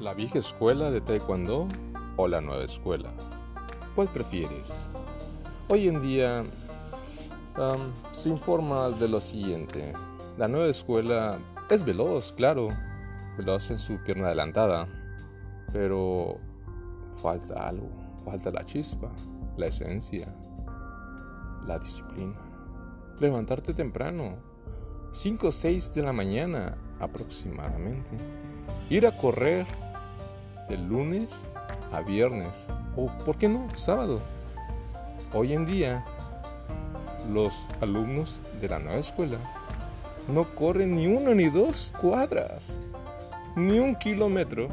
¿La vieja escuela de Taekwondo o la nueva escuela? ¿Cuál prefieres? Hoy en día se informa de lo siguiente. La nueva escuela es veloz, claro, veloz en su pierna adelantada, pero falta algo, falta la chispa, la esencia, la disciplina. Levantarte temprano, 5 o 6 de la mañana aproximadamente. Ir a correr de lunes a viernes o, ¿por qué no?, sábado. Hoy en día, los alumnos de la nueva escuela no corren ni uno ni dos cuadras, ni un kilómetro